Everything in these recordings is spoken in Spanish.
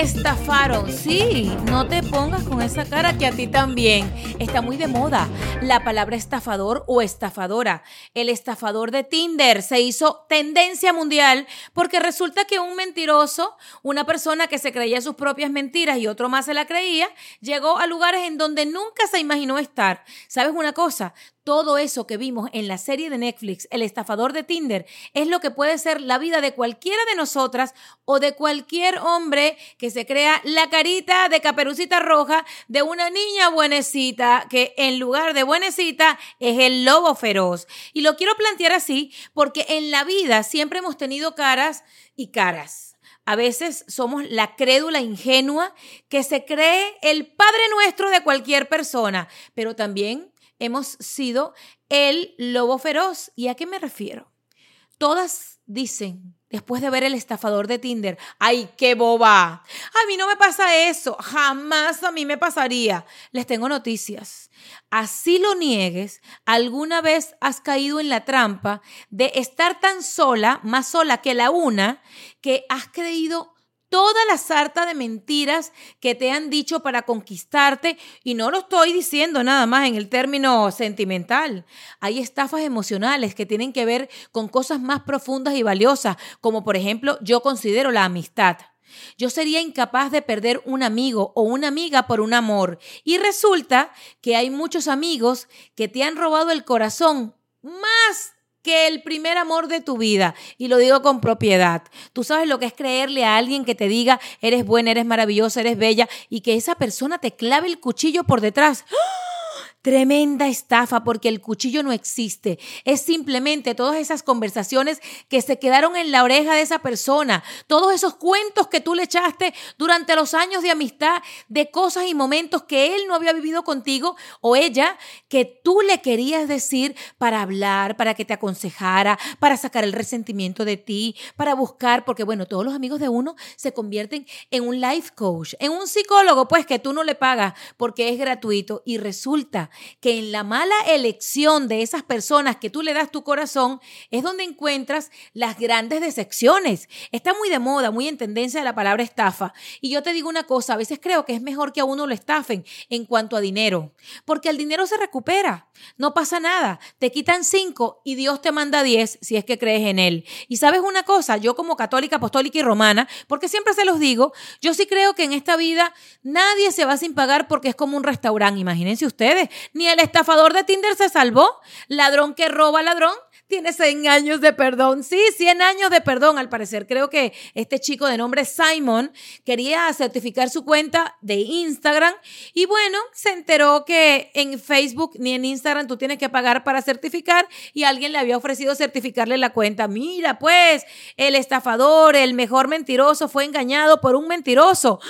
Estafaron, sí. No te pongas con esa cara que a ti también. Está muy de moda la palabra estafador o estafadora. El estafador de Tinder se hizo tendencia mundial porque resulta que un mentiroso, una persona que se creía sus propias mentiras y otro más se la creía, llegó a lugares en donde nunca se imaginó estar. ¿Sabes una cosa? Todo eso que vimos en la serie de Netflix, El estafador de Tinder, es lo que puede ser la vida de cualquiera de nosotras o de cualquier hombre que se crea la carita de caperucita roja de una niña buenecita que en lugar de buenecita es el lobo feroz. Y lo quiero plantear así porque en la vida siempre hemos tenido caras y caras. A veces somos la crédula ingenua que se cree el Padre Nuestro de cualquier persona, pero también hemos sido el lobo feroz. ¿Y a qué me refiero? Todas dicen, después de ver el estafador de Tinder, ay, qué boba. A mí no me pasa eso, jamás a mí me pasaría. Les tengo noticias. Así lo niegues, alguna vez has caído en la trampa de estar tan sola, más sola que la una, que has creído toda la sarta de mentiras que te han dicho para conquistarte, y no lo estoy diciendo nada más en el término sentimental. Hay estafas emocionales que tienen que ver con cosas más profundas y valiosas, como por ejemplo yo considero la amistad. Yo sería incapaz de perder un amigo o una amiga por un amor. Y resulta que hay muchos amigos que te han robado el corazón más que el primer amor de tu vida. Y lo digo con propiedad. Tú sabes lo que es creerle a alguien que te diga, eres buena, eres maravillosa, eres bella, y que esa persona te clave el cuchillo por detrás. ¡Ah! Tremenda estafa porque el cuchillo no existe. Es simplemente todas esas conversaciones que se quedaron en la oreja de esa persona. Todos esos cuentos que tú le echaste durante los años de amistad de cosas y momentos que él no había vivido contigo o ella que tú le querías decir para hablar, para que te aconsejara, para sacar el resentimiento de ti, para buscar, porque bueno, todos los amigos de uno se convierten en un life coach, en un psicólogo, pues que tú no le pagas porque es gratuito y resulta que en la mala elección de esas personas que tú le das tu corazón es donde encuentras las grandes decepciones. Está muy de moda, muy en tendencia la palabra estafa. Y yo te digo una cosa, a veces creo que es mejor que a uno lo estafen en cuanto a dinero, porque el dinero se recupera, no pasa nada, te quitan cinco y Dios te manda diez si es que crees en él. Y sabes una cosa, yo como católica, apostólica y romana, porque siempre se los digo, yo sí creo que en esta vida nadie se va sin pagar porque es como un restaurante, imagínense ustedes, ni el estafador de Tinder se salvó. Ladrón que roba ladrón tiene 100 años de perdón. Sí, 100 años de perdón, al parecer. Creo que este chico de nombre Simon quería certificar su cuenta de Instagram y bueno, se enteró que en Facebook ni en Instagram tú tienes que pagar para certificar y alguien le había ofrecido certificarle la cuenta. Mira, pues, el estafador, el mejor mentiroso fue engañado por un mentiroso.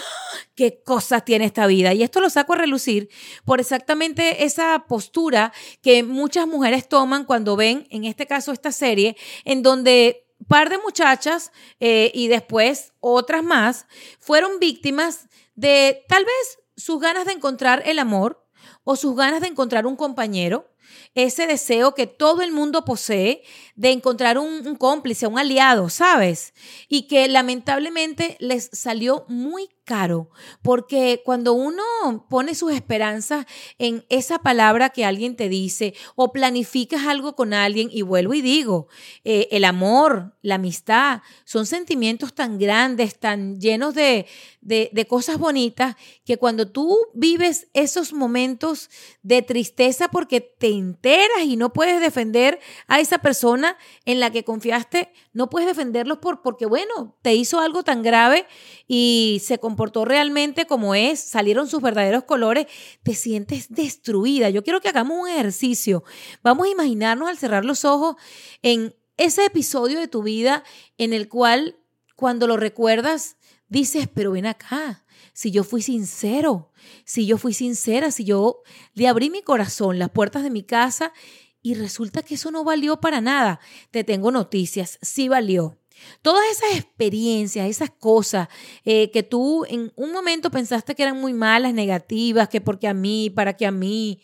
¿Qué cosas tiene esta vida? Y esto lo saco a relucir por exactamente esa postura que muchas mujeres toman cuando ven en este caso esta serie, en donde par de muchachas eh, y después otras más fueron víctimas de tal vez sus ganas de encontrar el amor o sus ganas de encontrar un compañero ese deseo que todo el mundo posee de encontrar un, cómplice, un aliado, ¿sabes? Y que lamentablemente les salió muy caro, porque cuando uno pone sus esperanzas en esa palabra que alguien te dice o planificas algo con alguien, y vuelvo y digo, eh, el amor, la amistad, son sentimientos tan grandes, tan llenos de, de, de cosas bonitas, que cuando tú vives esos momentos de tristeza porque te enteras y no puedes defender a esa persona en la que confiaste, no puedes defenderlos por, porque, bueno, te hizo algo tan grave y se comportó realmente como es, salieron sus verdaderos colores, te sientes destruida. Yo quiero que hagamos un ejercicio. Vamos a imaginarnos al cerrar los ojos en ese episodio de tu vida en el cual cuando lo recuerdas dices, pero ven acá, si yo fui sincero, si yo fui sincera, si yo le abrí mi corazón, las puertas de mi casa y resulta que eso no valió para nada. Te tengo noticias, sí valió. Todas esas experiencias, esas cosas eh, que tú en un momento pensaste que eran muy malas, negativas, que porque a mí, para que a mí,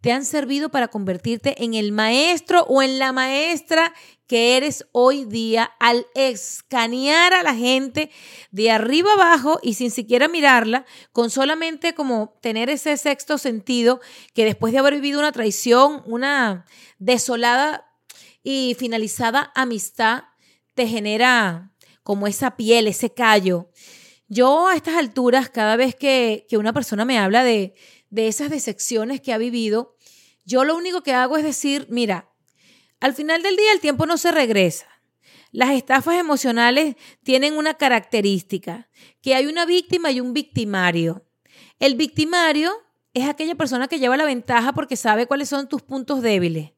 te han servido para convertirte en el maestro o en la maestra que eres hoy día al escanear a la gente de arriba abajo y sin siquiera mirarla, con solamente como tener ese sexto sentido que después de haber vivido una traición, una desolada y finalizada amistad, te genera como esa piel, ese callo. Yo a estas alturas, cada vez que, que una persona me habla de, de esas decepciones que ha vivido, yo lo único que hago es decir, mira, al final del día el tiempo no se regresa. Las estafas emocionales tienen una característica, que hay una víctima y un victimario. El victimario es aquella persona que lleva la ventaja porque sabe cuáles son tus puntos débiles.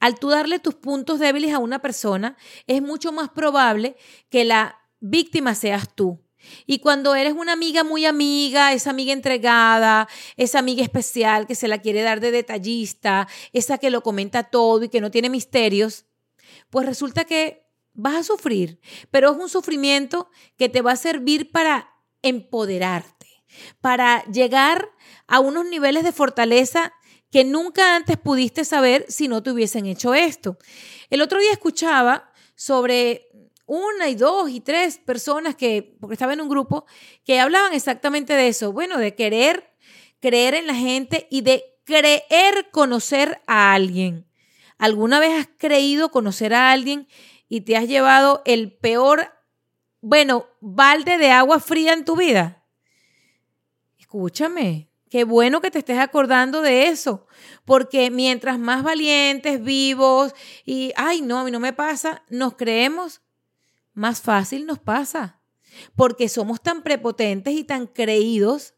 Al tú darle tus puntos débiles a una persona, es mucho más probable que la víctima seas tú. Y cuando eres una amiga muy amiga, esa amiga entregada, esa amiga especial que se la quiere dar de detallista, esa que lo comenta todo y que no tiene misterios, pues resulta que vas a sufrir, pero es un sufrimiento que te va a servir para empoderarte, para llegar a unos niveles de fortaleza que nunca antes pudiste saber si no te hubiesen hecho esto. El otro día escuchaba sobre una y dos y tres personas que, porque estaba en un grupo, que hablaban exactamente de eso, bueno, de querer creer en la gente y de creer conocer a alguien. ¿Alguna vez has creído conocer a alguien y te has llevado el peor, bueno, balde de agua fría en tu vida? Escúchame, Qué bueno que te estés acordando de eso, porque mientras más valientes, vivos y, ay, no, a mí no me pasa, nos creemos, más fácil nos pasa, porque somos tan prepotentes y tan creídos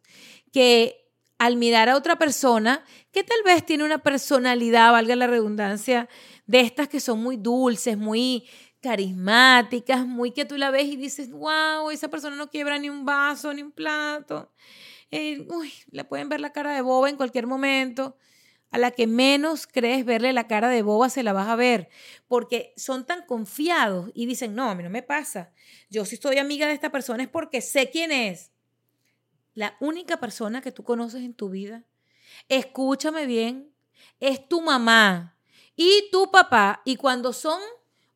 que al mirar a otra persona que tal vez tiene una personalidad, valga la redundancia, de estas que son muy dulces, muy carismáticas, muy que tú la ves y dices, wow, esa persona no quiebra ni un vaso, ni un plato eh, uy, le pueden ver la cara de boba en cualquier momento. A la que menos crees verle la cara de boba se la vas a ver, porque son tan confiados y dicen, no, a mí no me pasa. Yo si estoy amiga de esta persona es porque sé quién es. La única persona que tú conoces en tu vida, escúchame bien, es tu mamá y tu papá. Y cuando son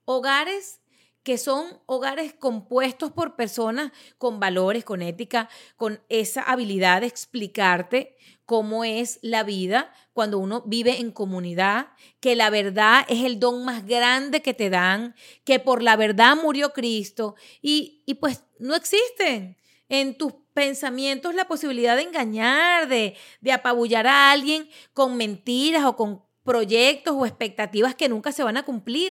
hogares que son hogares compuestos por personas con valores, con ética, con esa habilidad de explicarte cómo es la vida cuando uno vive en comunidad, que la verdad es el don más grande que te dan, que por la verdad murió Cristo y, y pues no existen en tus pensamientos la posibilidad de engañar, de, de apabullar a alguien con mentiras o con proyectos o expectativas que nunca se van a cumplir.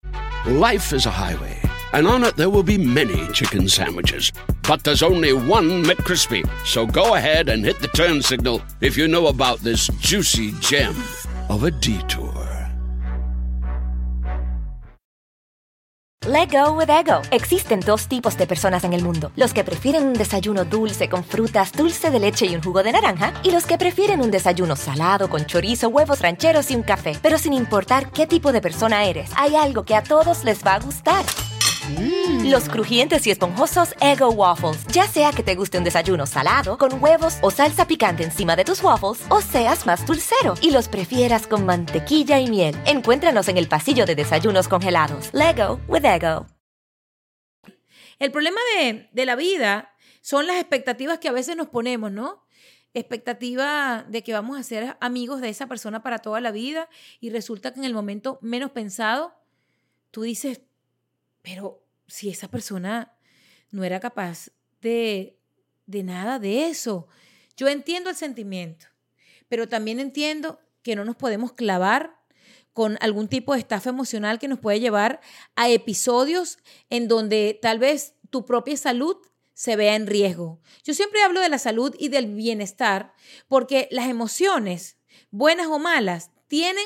Life is a highway. And on it there will be many chicken sandwiches. But there's only one McCrispy. So go ahead and hit the turn signal if you know about this juicy gem of a detour. Let go with ego. Existen dos tipos de personas en el mundo: los que prefieren un desayuno dulce con frutas, dulce de leche y un jugo de naranja, y los que prefieren un desayuno salado con chorizo, huevos rancheros y un café. Pero sin importar qué tipo de persona eres, hay algo que a todos les va a gustar. Los crujientes y esponjosos Ego Waffles. Ya sea que te guste un desayuno salado, con huevos o salsa picante encima de tus waffles, o seas más dulcero y los prefieras con mantequilla y miel. Encuéntranos en el pasillo de desayunos congelados. Lego with Ego. El problema de, de la vida son las expectativas que a veces nos ponemos, ¿no? expectativa de que vamos a ser amigos de esa persona para toda la vida y resulta que en el momento menos pensado, tú dices, pero si esa persona no era capaz de, de nada de eso. Yo entiendo el sentimiento, pero también entiendo que no nos podemos clavar con algún tipo de estafa emocional que nos puede llevar a episodios en donde tal vez tu propia salud se vea en riesgo. Yo siempre hablo de la salud y del bienestar porque las emociones, buenas o malas, tienen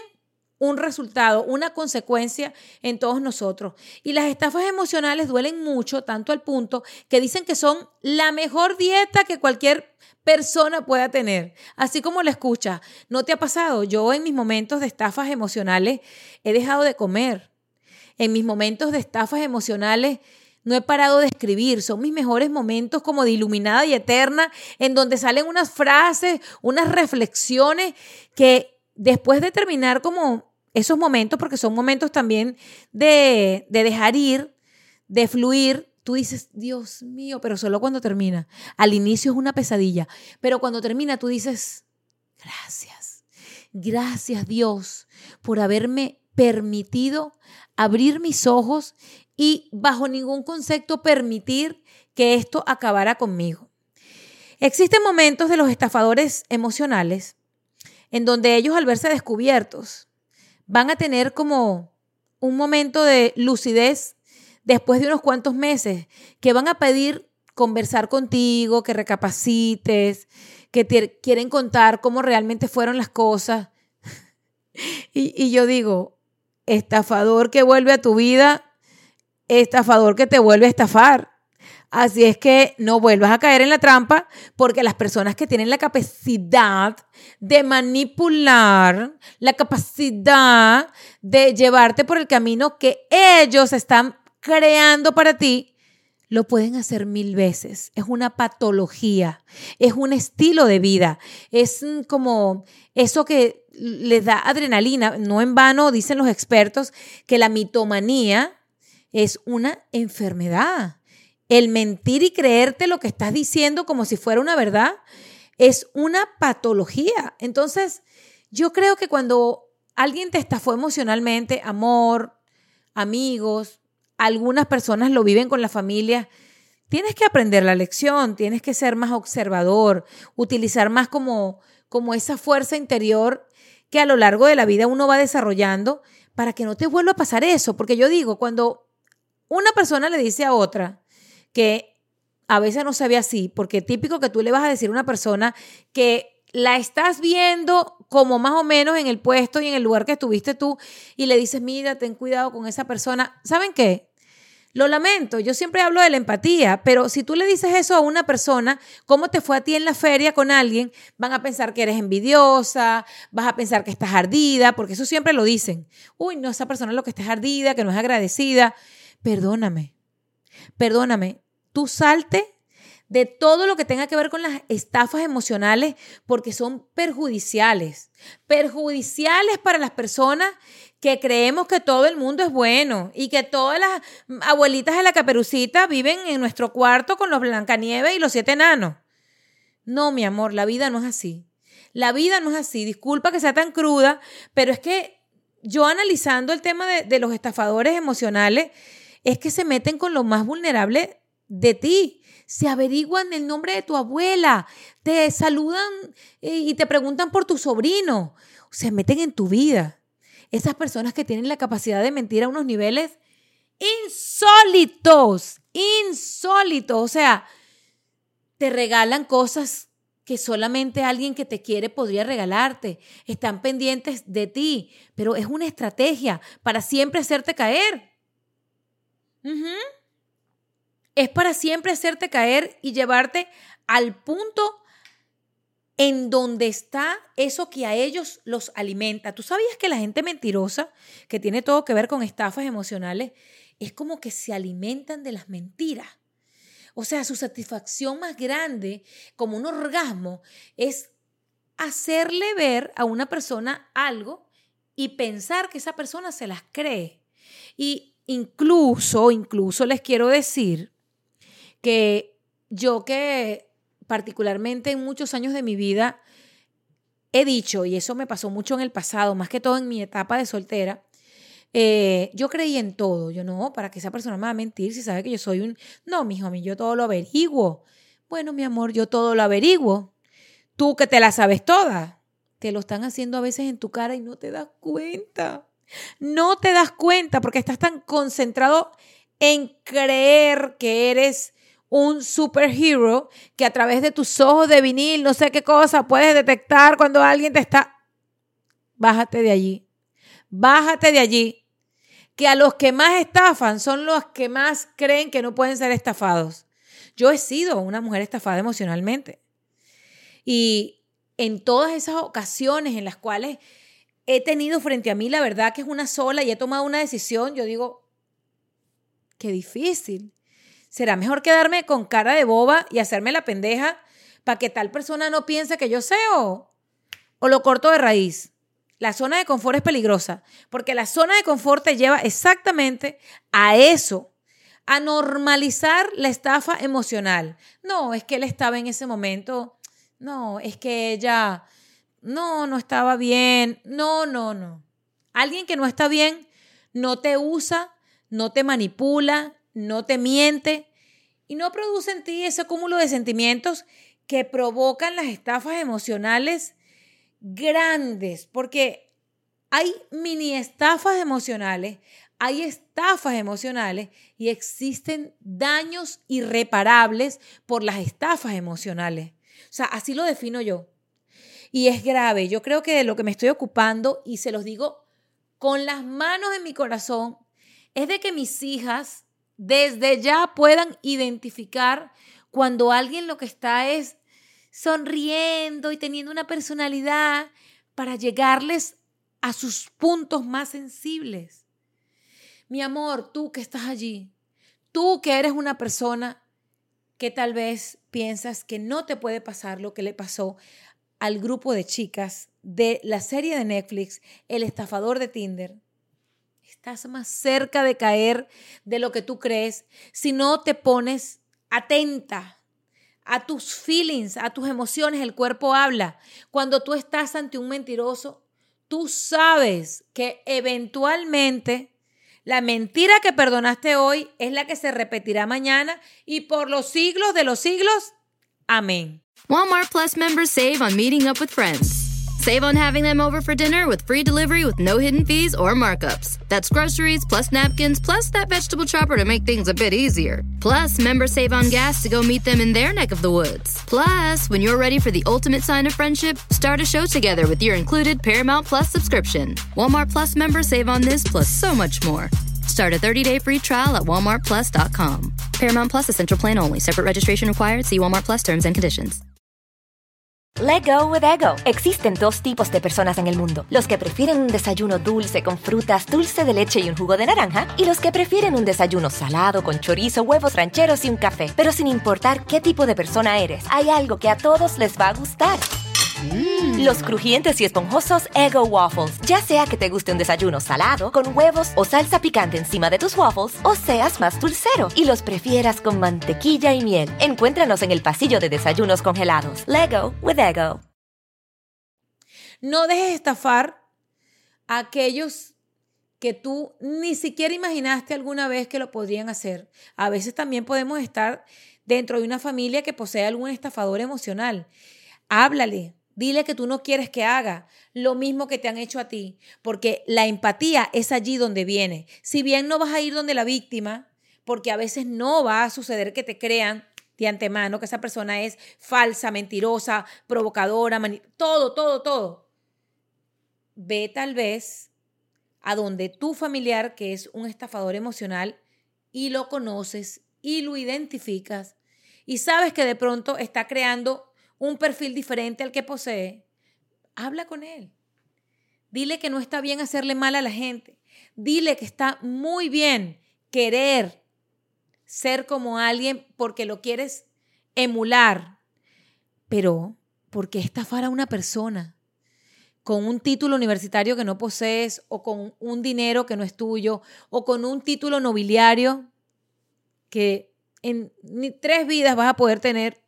un resultado, una consecuencia en todos nosotros. Y las estafas emocionales duelen mucho, tanto al punto que dicen que son la mejor dieta que cualquier persona pueda tener. Así como la escucha, ¿no te ha pasado? Yo en mis momentos de estafas emocionales he dejado de comer. En mis momentos de estafas emocionales no he parado de escribir, son mis mejores momentos como de iluminada y eterna, en donde salen unas frases, unas reflexiones que después de terminar como esos momentos, porque son momentos también de, de dejar ir, de fluir, tú dices, Dios mío, pero solo cuando termina. Al inicio es una pesadilla, pero cuando termina tú dices, gracias, gracias Dios por haberme permitido abrir mis ojos y bajo ningún concepto permitir que esto acabara conmigo. Existen momentos de los estafadores emocionales en donde ellos al verse descubiertos van a tener como un momento de lucidez después de unos cuantos meses, que van a pedir conversar contigo, que recapacites, que te quieren contar cómo realmente fueron las cosas. y, y yo digo, estafador que vuelve a tu vida, estafador que te vuelve a estafar. Así es que no vuelvas a caer en la trampa porque las personas que tienen la capacidad de manipular, la capacidad de llevarte por el camino que ellos están creando para ti, lo pueden hacer mil veces. Es una patología, es un estilo de vida, es como eso que les da adrenalina. No en vano dicen los expertos que la mitomanía es una enfermedad. El mentir y creerte lo que estás diciendo como si fuera una verdad es una patología. Entonces, yo creo que cuando alguien te estafó emocionalmente, amor, amigos, algunas personas lo viven con la familia, tienes que aprender la lección, tienes que ser más observador, utilizar más como, como esa fuerza interior que a lo largo de la vida uno va desarrollando para que no te vuelva a pasar eso. Porque yo digo, cuando una persona le dice a otra que a veces no se ve así, porque típico que tú le vas a decir a una persona que la estás viendo como más o menos en el puesto y en el lugar que estuviste tú y le dices, mira, ten cuidado con esa persona. ¿Saben qué? Lo lamento, yo siempre hablo de la empatía, pero si tú le dices eso a una persona, ¿cómo te fue a ti en la feria con alguien? Van a pensar que eres envidiosa, vas a pensar que estás ardida, porque eso siempre lo dicen. Uy, no, esa persona es lo que está ardida, que no es agradecida perdóname, perdóname, tú salte de todo lo que tenga que ver con las estafas emocionales porque son perjudiciales, perjudiciales para las personas que creemos que todo el mundo es bueno y que todas las abuelitas de la caperucita viven en nuestro cuarto con los Blancanieves y los siete enanos. No, mi amor, la vida no es así. La vida no es así. Disculpa que sea tan cruda, pero es que yo analizando el tema de, de los estafadores emocionales, es que se meten con lo más vulnerable de ti. Se averiguan el nombre de tu abuela, te saludan eh, y te preguntan por tu sobrino. Se meten en tu vida. Esas personas que tienen la capacidad de mentir a unos niveles insólitos, insólitos. O sea, te regalan cosas que solamente alguien que te quiere podría regalarte. Están pendientes de ti, pero es una estrategia para siempre hacerte caer. Es para siempre hacerte caer y llevarte al punto en donde está eso que a ellos los alimenta. ¿Tú sabías que la gente mentirosa, que tiene todo que ver con estafas emocionales, es como que se alimentan de las mentiras. O sea, su satisfacción más grande, como un orgasmo, es hacerle ver a una persona algo y pensar que esa persona se las cree. Y incluso, incluso les quiero decir que yo que particularmente en muchos años de mi vida he dicho, y eso me pasó mucho en el pasado, más que todo en mi etapa de soltera, eh, yo creí en todo. Yo no, para que esa persona me va a mentir si sabe que yo soy un... No, a mí yo todo lo averiguo. Bueno, mi amor, yo todo lo averiguo. Tú que te la sabes toda. Te lo están haciendo a veces en tu cara y no te das cuenta. No te das cuenta porque estás tan concentrado en creer que eres un superhero que a través de tus ojos de vinil, no sé qué cosa, puedes detectar cuando alguien te está... Bájate de allí. Bájate de allí que a los que más estafan son los que más creen que no pueden ser estafados. Yo he sido una mujer estafada emocionalmente. Y en todas esas ocasiones en las cuales he tenido frente a mí la verdad que es una sola y he tomado una decisión, yo digo, qué difícil. Será mejor quedarme con cara de boba y hacerme la pendeja para que tal persona no piense que yo sé o, o lo corto de raíz. La zona de confort es peligrosa porque la zona de confort te lleva exactamente a eso, a normalizar la estafa emocional. No, es que él estaba en ese momento, no, es que ella, no, no estaba bien, no, no, no. Alguien que no está bien no te usa, no te manipula, no te miente y no produce en ti ese cúmulo de sentimientos que provocan las estafas emocionales grandes, porque hay mini estafas emocionales, hay estafas emocionales y existen daños irreparables por las estafas emocionales. O sea, así lo defino yo. Y es grave. Yo creo que de lo que me estoy ocupando, y se los digo con las manos en mi corazón, es de que mis hijas desde ya puedan identificar cuando alguien lo que está es sonriendo y teniendo una personalidad para llegarles a sus puntos más sensibles. Mi amor, tú que estás allí, tú que eres una persona que tal vez piensas que no te puede pasar lo que le pasó al grupo de chicas de la serie de Netflix, El estafador de Tinder. Estás más cerca de caer de lo que tú crees si no te pones atenta a tus feelings, a tus emociones, el cuerpo habla. Cuando tú estás ante un mentiroso, tú sabes que eventualmente la mentira que perdonaste hoy es la que se repetirá mañana y por los siglos de los siglos. Amén. Walmart Plus members save on meeting up with friends. Save on having them over for dinner with free delivery with no hidden fees or markups. That's groceries plus napkins plus that vegetable chopper to make things a bit easier. Plus, members save on gas to go meet them in their neck of the woods. Plus, when you're ready for the ultimate sign of friendship, start a show together with your included Paramount Plus subscription. Walmart Plus members save on this plus so much more. Start a 30-day free trial at walmartplus.com. Paramount Plus essential plan only. Separate registration required. See Walmart Plus terms and conditions. Let go with ego. Existen dos tipos de personas en el mundo: los que prefieren un desayuno dulce con frutas, dulce de leche y un jugo de naranja, y los que prefieren un desayuno salado con chorizo, huevos rancheros y un café. Pero sin importar qué tipo de persona eres, hay algo que a todos les va a gustar. Los crujientes y esponjosos Ego Waffles. Ya sea que te guste un desayuno salado, con huevos o salsa picante encima de tus waffles, o seas más dulcero y los prefieras con mantequilla y miel. Encuéntranos en el pasillo de desayunos congelados. Lego with Ego. No dejes estafar a aquellos que tú ni siquiera imaginaste alguna vez que lo podrían hacer. A veces también podemos estar dentro de una familia que posee algún estafador emocional. Háblale, Dile que tú no quieres que haga lo mismo que te han hecho a ti, porque la empatía es allí donde viene. Si bien no vas a ir donde la víctima, porque a veces no va a suceder que te crean de antemano que esa persona es falsa, mentirosa, provocadora, todo, todo, todo. Ve tal vez a donde tu familiar, que es un estafador emocional, y lo conoces y lo identificas y sabes que de pronto está creando un perfil diferente al que posee, habla con él. Dile que no está bien hacerle mal a la gente. Dile que está muy bien querer ser como alguien porque lo quieres emular. Pero, ¿por qué estafar a una persona? con un título universitario que no posees o con un dinero que no es tuyo o con un título nobiliario que en tres vidas vas a poder tener.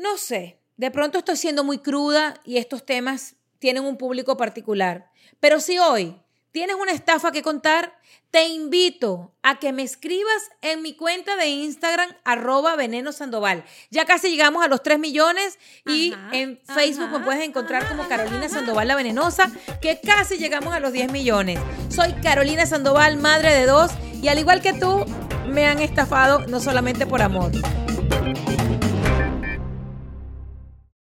No sé, de pronto estoy siendo muy cruda y estos temas tienen un público particular. Pero si hoy tienes una estafa que contar, te invito a que me escribas en mi cuenta de Instagram, arroba veneno sandoval. Ya casi llegamos a los 3 millones y en Facebook me puedes encontrar como Carolina Sandoval la Venenosa, que casi llegamos a los 10 millones. Soy Carolina Sandoval, madre de dos, y al igual que tú, me han estafado no solamente por amor.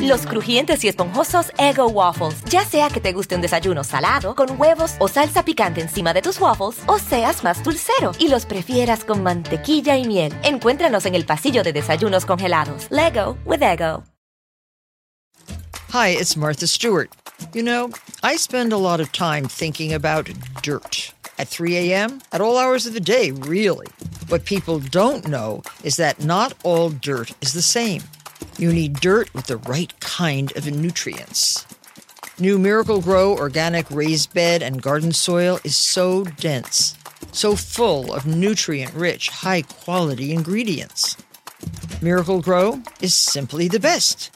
Los crujientes y esponjosos Ego Waffles. Ya sea que te guste un desayuno salado, con huevos o salsa picante encima de tus waffles, o seas más dulcero y los prefieras con mantequilla y miel. Encuéntranos en el pasillo de desayunos congelados. Lego with Ego. Hi, it's Martha Stewart. You know, I spend a lot of time thinking about dirt. At 3 a.m., at all hours of the day, really. What people don't know is that not all dirt is the same. You need dirt with the right kind of nutrients. New Miracle Grow organic raised bed and garden soil is so dense, so full of nutrient rich, high quality ingredients. Miracle Grow is simply the best.